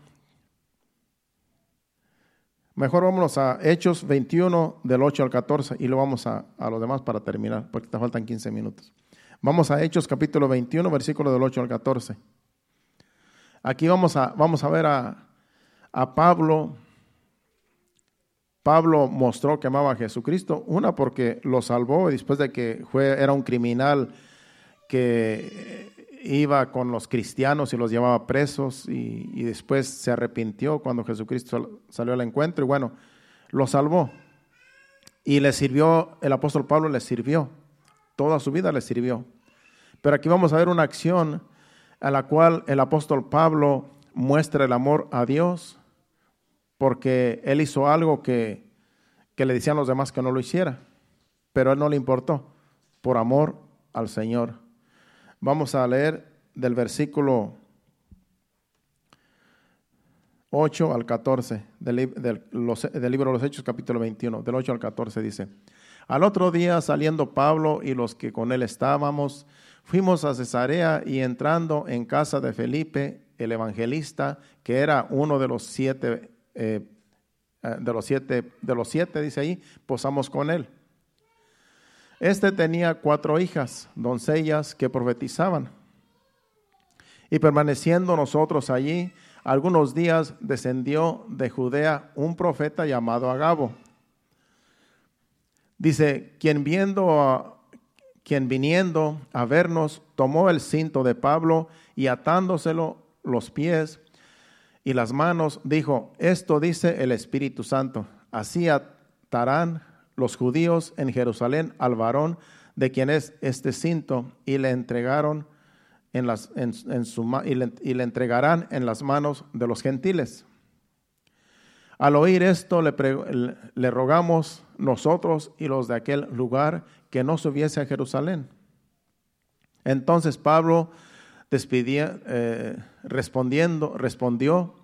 Mejor vámonos a Hechos 21 del 8 al 14 y luego vamos a, a lo demás para terminar, porque te faltan 15 minutos. Vamos a Hechos capítulo 21, versículo del 8 al 14. Aquí vamos a, vamos a ver a, a Pablo. Pablo mostró que amaba a Jesucristo, una porque lo salvó y después de que fue, era un criminal que iba con los cristianos y los llevaba presos y, después se arrepintió cuando Jesucristo salió al encuentro y bueno, lo salvó. Y le sirvió, el apóstol Pablo le sirvió, toda su vida le sirvió. Pero aquí vamos a ver una acción a la cual el apóstol Pablo muestra el amor a Dios porque él hizo algo que, que le decían los demás que no lo hiciera, pero a él no le importó, por amor al Señor. Vamos a leer del versículo 8 al 14 del, libro de los Hechos, capítulo 21, del 8 al 14 dice, al otro día saliendo Pablo y los que con él estábamos, fuimos a Cesarea y entrando en casa de Felipe, el evangelista, que era uno de los siete, eh, eh, de los siete, de los siete, dice ahí, posamos con él. Este tenía cuatro hijas, doncellas, que profetizaban. Y permaneciendo nosotros allí, algunos días descendió de Judea un profeta llamado Agabo. Dice, quien viendo a, quien viniendo a vernos tomó el cinto de Pablo y atándoselo los pies y las manos, dijo, esto dice el Espíritu Santo, así atarán los judíos en Jerusalén al varón de quien es este cinto y le entregaron en las, en, su, y le, y le entregarán en las manos de los gentiles. Al oír esto le, le, rogamos nosotros y los de aquel lugar que no subiese a Jerusalén. Entonces Pablo despidía, eh, respondiendo, respondió,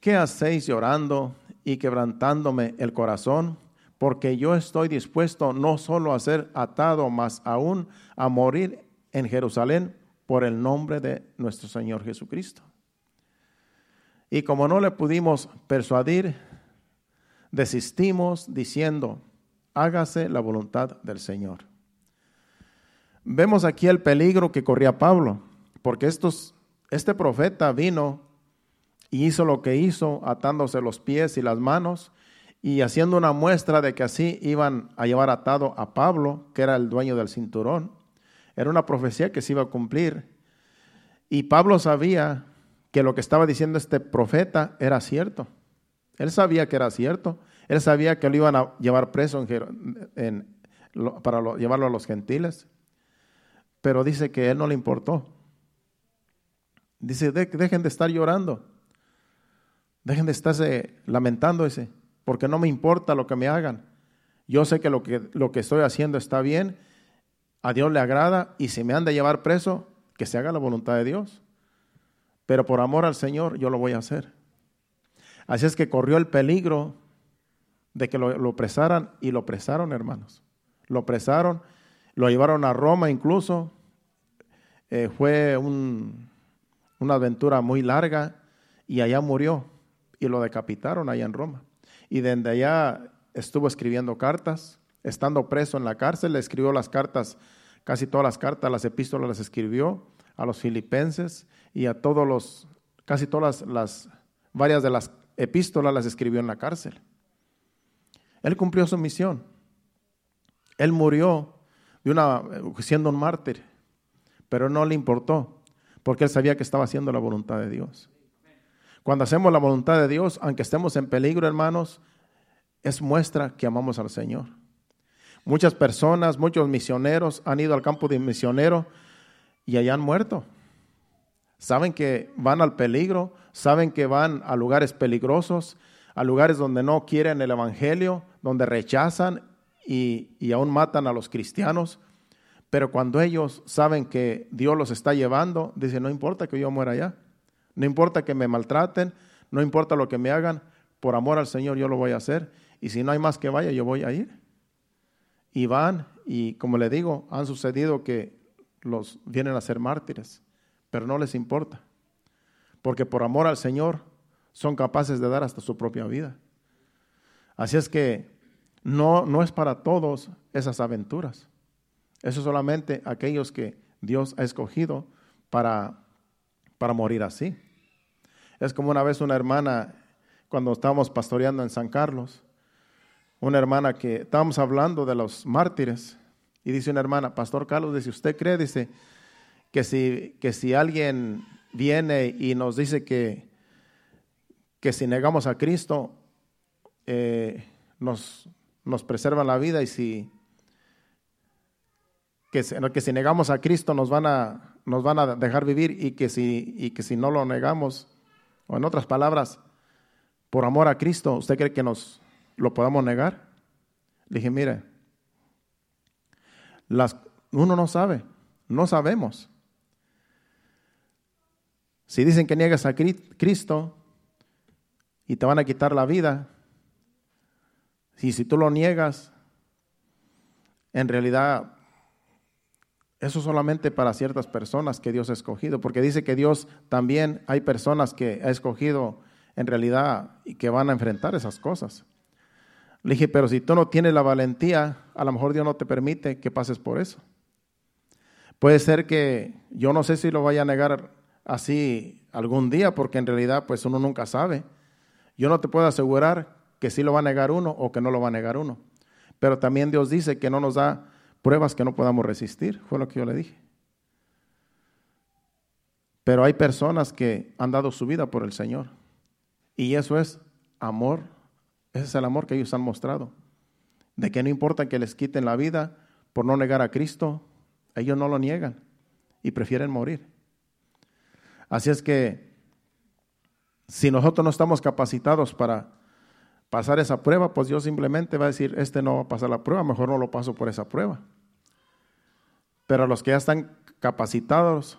¿qué hacéis llorando y quebrantándome el corazón? Porque yo estoy dispuesto no solo a ser atado, mas aún a morir en Jerusalén por el nombre de nuestro Señor Jesucristo. Y como no le pudimos persuadir, desistimos diciendo, hágase la voluntad del Señor. Vemos aquí el peligro que corría Pablo, porque estos, este profeta vino y hizo lo que hizo, atándose los pies y las manos y haciendo una muestra de que así iban a llevar atado a Pablo, que era el dueño del cinturón. Era una profecía que se iba a cumplir. Y Pablo sabía que lo que estaba diciendo este profeta era cierto. Él sabía que era cierto. Él sabía que lo iban a llevar preso en, para llevarlo a los gentiles. Pero dice que él no le importó. Dice, dejen de estar llorando. Dejen de estarse lamentándose, porque no me importa lo que me hagan. Yo sé que lo que, lo que estoy haciendo está bien, a Dios le agrada, y si me han de llevar preso, que se haga la voluntad de Dios. Pero por amor al Señor yo lo voy a hacer. Así es que corrió el peligro de que lo, lo presaran y lo presaron, hermanos. Lo presaron, lo llevaron a Roma incluso. Eh, fue una aventura muy larga y allá murió y lo decapitaron allá en Roma. Y desde allá estuvo escribiendo cartas, estando preso en la cárcel, le escribió las cartas, casi todas las cartas, las epístolas las escribió a los filipenses y a todos los, casi todas las, varias de las epístolas las escribió en la cárcel. Él cumplió su misión. Él murió de una, siendo un mártir, pero no le importó, porque él sabía que estaba haciendo la voluntad de Dios. Cuando hacemos la voluntad de Dios, aunque estemos en peligro, hermanos, es muestra que amamos al Señor. Muchas personas, muchos misioneros han ido al campo de misionero y allá han muerto. Saben que van al peligro, saben que van a lugares peligrosos, a lugares donde no quieren el Evangelio, donde rechazan y, y aún matan a los cristianos. Pero cuando ellos saben que Dios los está llevando, dicen, no importa que yo muera allá, no importa que me maltraten, no importa lo que me hagan, por amor al Señor yo lo voy a hacer. Y si no hay más que vaya, yo voy a ir. Y van, y como le digo, han sucedido que los vienen a ser mártires, pero no les importa, porque por amor al Señor son capaces de dar hasta su propia vida. Así es que no, no es para todos esas aventuras. Eso es solamente aquellos que Dios ha escogido para, para morir así. Es como una vez una hermana, cuando estábamos pastoreando en San Carlos, una hermana que estábamos hablando de los mártires, y dice una hermana, Pastor Carlos, dice, ¿usted cree? Dice, que si, que si alguien viene y nos dice que, que si negamos a Cristo, eh, nos, nos preserva la vida y si que, que si negamos a Cristo nos van a, nos van a dejar vivir y que, si, y que si no lo negamos, o en otras palabras, por amor a Cristo, ¿usted cree que nos lo podamos negar? Le dije, mire, uno no sabe, no sabemos. Si dicen que niegas a Cristo y te van a quitar la vida, y si tú lo niegas, en realidad eso solamente para ciertas personas que Dios ha escogido, porque dice que Dios también hay personas que ha escogido en realidad y que van a enfrentar esas cosas. Le dije, pero si tú no tienes la valentía, a lo mejor Dios no te permite que pases por eso. Puede ser que yo no sé si lo vaya a negar así algún día, porque en realidad pues uno nunca sabe. Yo no te puedo asegurar que sí lo va a negar uno o que no lo va a negar uno. Pero también Dios dice que no nos da pruebas que no podamos resistir, fue lo que yo le dije. Pero hay personas que han dado su vida por el Señor. Y eso es amor ese es el amor que ellos han mostrado. De que no importa que les quiten la vida por no negar a Cristo, ellos no lo niegan y prefieren morir. Así es que si nosotros no estamos capacitados para pasar esa prueba, pues Dios simplemente va a decir, este no va a pasar la prueba, mejor no lo paso por esa prueba. Pero los que ya están capacitados,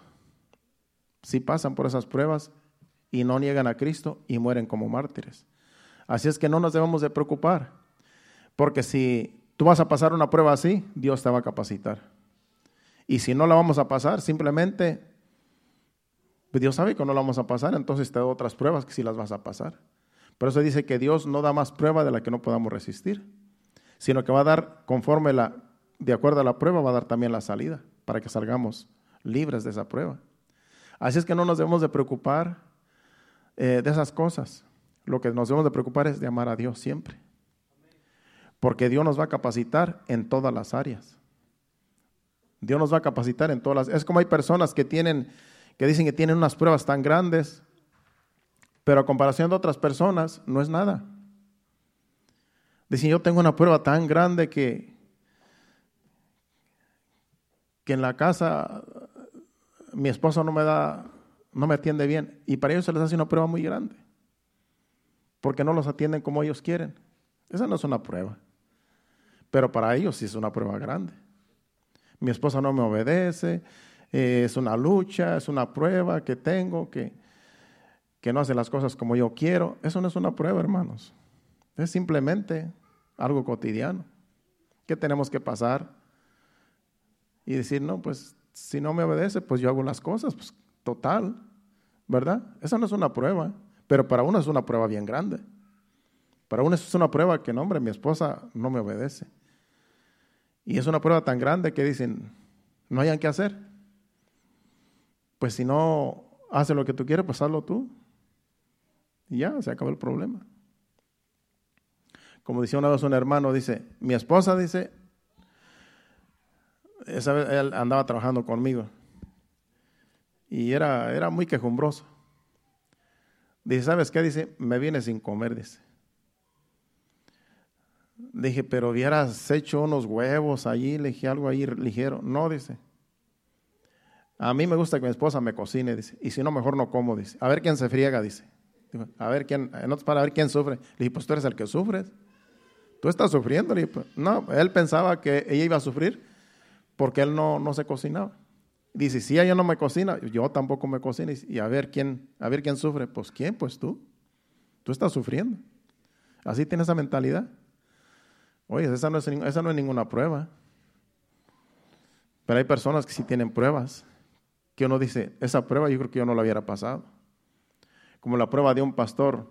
si pasan por esas pruebas y no niegan a Cristo y mueren como mártires. Así es que no nos debemos de preocupar, porque si tú vas a pasar una prueba así, Dios te va a capacitar. Y si no la vamos a pasar, simplemente pues Dios sabe que no la vamos a pasar, entonces te da otras pruebas que sí las vas a pasar. Por eso dice que Dios no da más prueba de la que no podamos resistir, sino que va a dar conforme la, de acuerdo a la prueba, va a dar también la salida para que salgamos libres de esa prueba. Así es que no nos debemos de preocupar eh, de esas cosas. Lo que nos debemos de preocupar es de amar a Dios siempre. Porque Dios nos va a capacitar en todas las áreas. Dios nos va a capacitar en todas las... Es como hay personas que tienen, que dicen que tienen unas pruebas tan grandes, pero a comparación de otras personas no es nada. Dicen, yo tengo una prueba tan grande que, que en la casa mi esposo no me da, no me atiende bien. Y para ellos se les hace una prueba muy grande. Porque no los atienden como ellos quieren. Esa no es una prueba. Pero para ellos sí es una prueba grande. Mi esposa no me obedece, eh, es una lucha, es una prueba que tengo, que, que no hace las cosas como yo quiero. Eso no es una prueba, hermanos. Es simplemente algo cotidiano que tenemos que pasar y decir, no, pues si no me obedece, pues yo hago las cosas, pues total, ¿verdad? Esa no es una prueba, pero para uno es una prueba bien grande. Para uno es una prueba que, no, hombre, mi esposa no me obedece. Y es una prueba tan grande que dicen, no hayan que hacer. Pues si no hace lo que tú quieres, pues hazlo tú. Y ya, se acabó el problema. Como decía una vez un hermano, dice, mi esposa dice, esa vez él andaba trabajando conmigo y era, era muy quejumbroso. Dice, ¿sabes qué? Dice, me viene sin comer, dice. Dije, pero hubieras hecho unos huevos allí, le dije algo ahí ligero. No, dice. A mí me gusta que mi esposa me cocine, dice. Y si no, mejor no como, dice. A ver quién se friega, dice. A ver quién, para ver quién sufre. Le dije, pues tú eres el que sufres. Tú estás sufriendo. Pues, no, él pensaba que ella iba a sufrir porque él no, no se cocinaba. Dice, si ella no me cocina, yo tampoco me cocino. Y a ver quién, a ver quién sufre. Pues quién, pues tú. Tú estás sufriendo. Así tiene esa mentalidad. Oye, no, es, esa no es ninguna prueba. Pero hay personas que sí tienen pruebas, que uno dice, esa prueba yo creo que yo no la hubiera pasado. Como la prueba de un pastor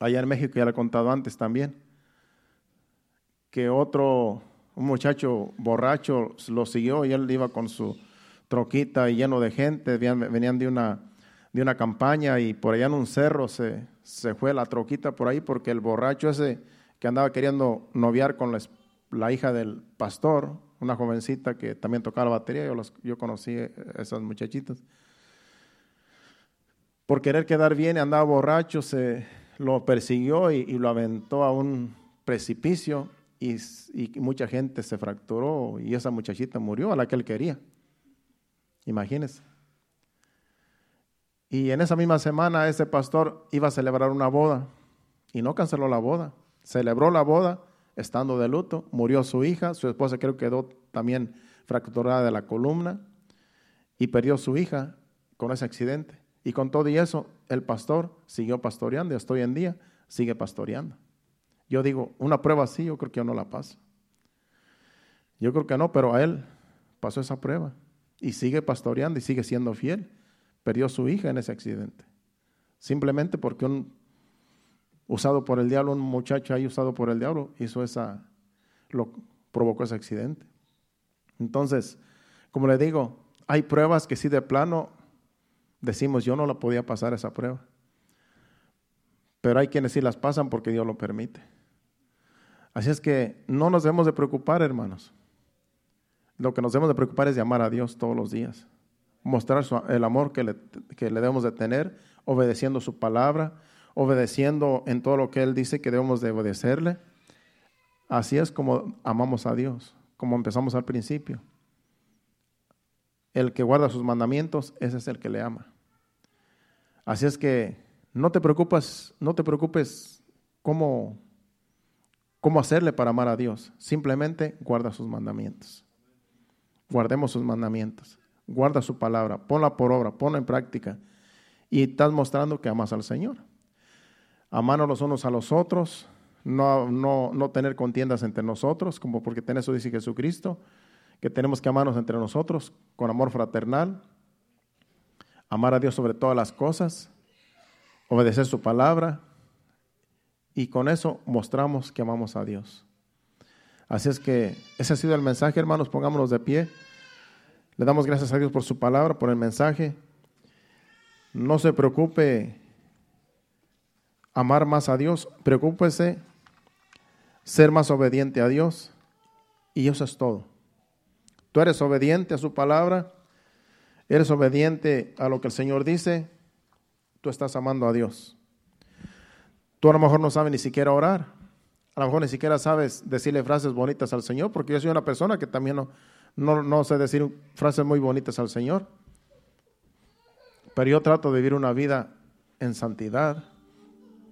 allá en México, ya le he contado antes también, que otro, un muchacho borracho lo siguió y él iba con su troquita y lleno de gente, venían de una, de una campaña y por allá en un cerro se, se fue la troquita por ahí porque el borracho ese que andaba queriendo noviar con la, hija del pastor, una jovencita que también tocaba la batería, yo, yo conocí a esas muchachitas. Por querer quedar bien, andaba borracho, se lo persiguió y, lo aventó a un precipicio y, mucha gente se fracturó y esa muchachita murió a la que él quería. Imagínense. Y en esa misma semana ese pastor iba a celebrar una boda y no canceló la boda celebró la boda estando de luto, murió su hija, su esposa creo que quedó también fracturada de la columna y perdió su hija con ese accidente. Y con todo y eso, el pastor siguió pastoreando y hasta hoy en día sigue pastoreando. Yo digo, una prueba así, yo creo que yo no la paso. Yo creo que no, pero a él pasó esa prueba y sigue pastoreando y sigue siendo fiel. Perdió su hija en ese accidente. Simplemente porque un usado por el diablo, un muchacho ahí usado por el diablo, hizo esa, lo provocó ese accidente. Entonces, como le digo, hay pruebas que sí de plano decimos yo no la podía pasar esa prueba. Pero hay quienes sí las pasan porque Dios lo permite. Así es que no nos debemos de preocupar, hermanos. Lo que nos debemos de preocupar es llamar a Dios todos los días. Mostrar el amor que le, que le debemos de tener, obedeciendo su palabra, obedeciendo en todo lo que Él dice que debemos de obedecerle. Así es como amamos a Dios, como empezamos al principio. El que guarda sus mandamientos, ese es el que le ama. Así es que no te preocupes, no te preocupes cómo, cómo hacerle para amar a Dios. Simplemente guarda sus mandamientos. Guardemos sus mandamientos. Guarda su palabra, ponla por obra, ponla en práctica. y estás mostrando que amas al Señor. Amarnos los unos a los otros, no, no, no tener contiendas entre nosotros, como porque en eso dice Jesucristo, que tenemos que amarnos entre nosotros con amor fraternal, amar a Dios sobre todas las cosas, obedecer su palabra, y con eso mostramos que amamos a Dios. Así es que ese ha sido el mensaje, hermanos, pongámonos de pie. Le damos gracias a Dios por su palabra, por el mensaje. No se preocupe amar más a Dios, preocúpese ser más obediente a Dios y eso es todo. Tú eres obediente a su palabra, eres obediente a lo que el Señor dice, tú estás amando a Dios. Tú a lo mejor no sabes ni siquiera orar, a lo mejor ni siquiera sabes decirle frases bonitas al Señor, porque yo soy una persona que también no, no, no sé decir frases muy bonitas al Señor. Pero yo trato de vivir una vida en santidad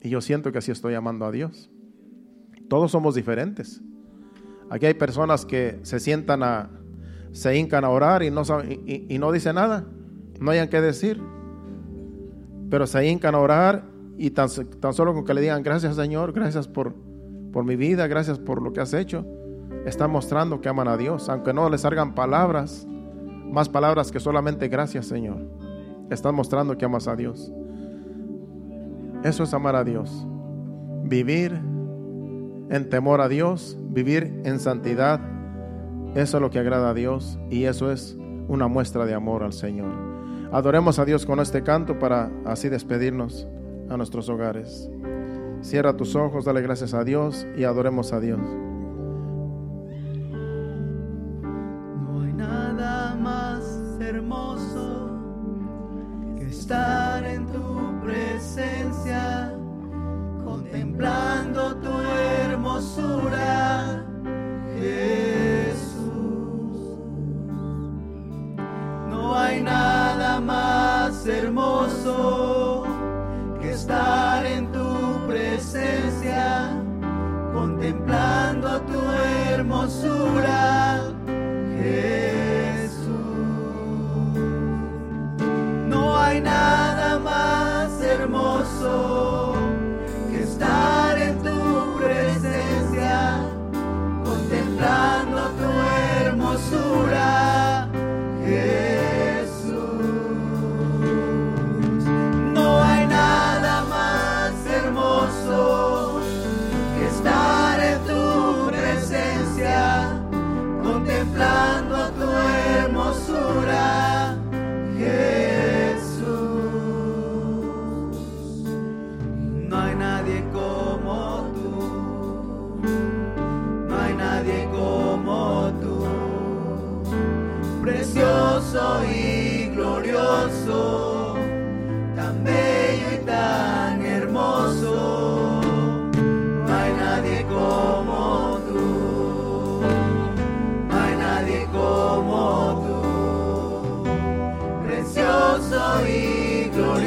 y yo siento que así estoy amando a Dios. Todos somos diferentes. Aquí hay personas que se sientan a, se hincan a orar y no, saben, y, no dicen nada, no hayan que decir, pero se hincan a orar y tan, tan solo con que le digan gracias Señor, gracias por, por mi vida, gracias por lo que has hecho, están mostrando que aman a Dios, aunque no les salgan palabras, más palabras que solamente gracias Señor. Están mostrando que amas a Dios. Eso es amar a Dios. Vivir en temor a Dios, vivir en santidad. Eso es lo que agrada a Dios y eso es una muestra de amor al Señor. Adoremos a Dios con este canto para así despedirnos a nuestros hogares. Cierra tus ojos, dale gracias a Dios y adoremos a Dios.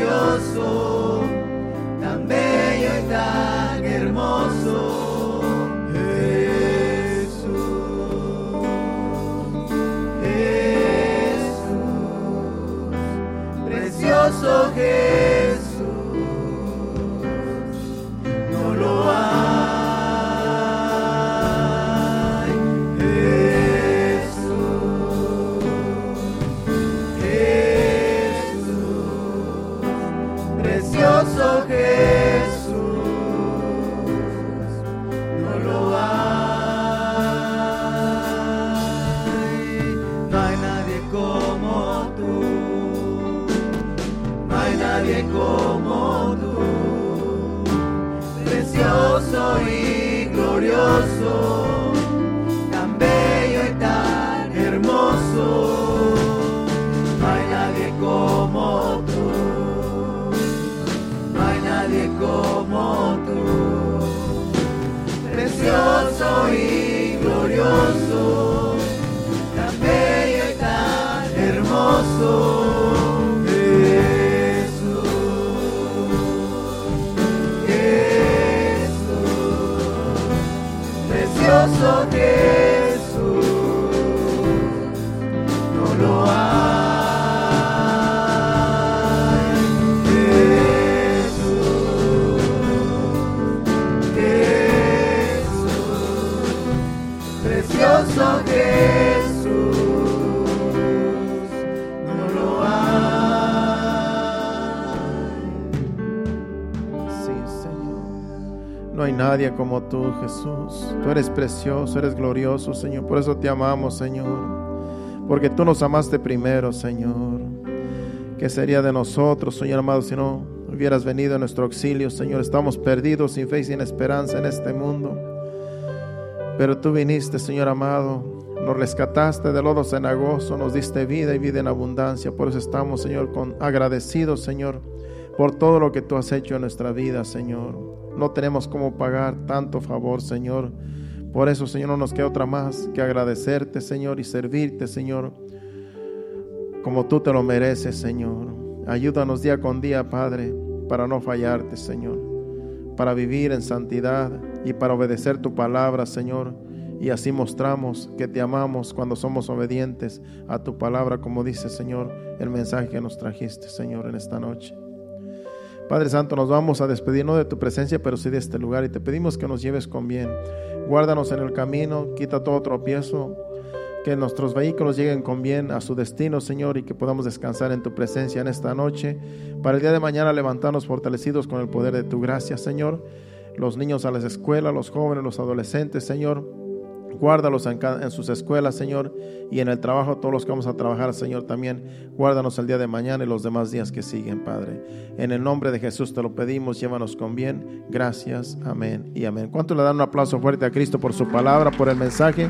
Glorioso, tan bello y tan hermoso. Jesús, no No hay nadie como tú, Jesús. Tú eres precioso, eres glorioso, Señor. Por eso te amamos, Señor. Porque tú nos amaste primero, Señor. ¿Qué sería de nosotros, Señor amado, si no hubieras venido en nuestro auxilio, Señor? Estamos perdidos, sin fe y sin esperanza en este mundo. Pero tú viniste, Señor amado, nos rescataste del lodo cenagoso, nos diste vida y vida en abundancia. Por eso estamos, Señor, con agradecidos, Señor, por todo lo que tú has hecho en nuestra vida, Señor. No tenemos cómo pagar tanto favor, Señor. Por eso, Señor, no nos queda otra más que agradecerte, Señor, y servirte, Señor como tú te lo mereces, Señor. Ayúdanos día con día, Padre, para no fallarte, Señor, para vivir en santidad y para obedecer tu palabra, Señor. Y así mostramos que te amamos cuando somos obedientes a tu palabra, como dice, Señor, el mensaje que nos trajiste, Señor, en esta noche. Padre Santo, nos vamos a despedir no de tu presencia, pero sí de este lugar y te pedimos que nos lleves con bien. Guárdanos en el camino, quita todo tropiezo, que nuestros vehículos lleguen con bien a su destino, Señor, y que podamos descansar en tu presencia en esta noche. Para el día de mañana levantarnos fortalecidos con el poder de tu gracia, Señor. Los niños a las escuelas, los jóvenes, los adolescentes, Señor. Guárdalos en, en, sus escuelas, Señor, y en el trabajo, todos los que vamos a trabajar, Señor, también. Guárdanos el día de mañana y los demás días que siguen, Padre. En el nombre de Jesús te lo pedimos, llévanos con bien. Gracias, amén y amén. ¿Cuánto le dan un aplauso fuerte a Cristo por su palabra, por el mensaje?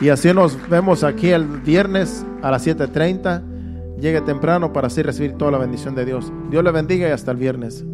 Y así nos vemos aquí el viernes a las 7.30. Llegue temprano para así recibir toda la bendición de Dios. Dios le bendiga y hasta el viernes.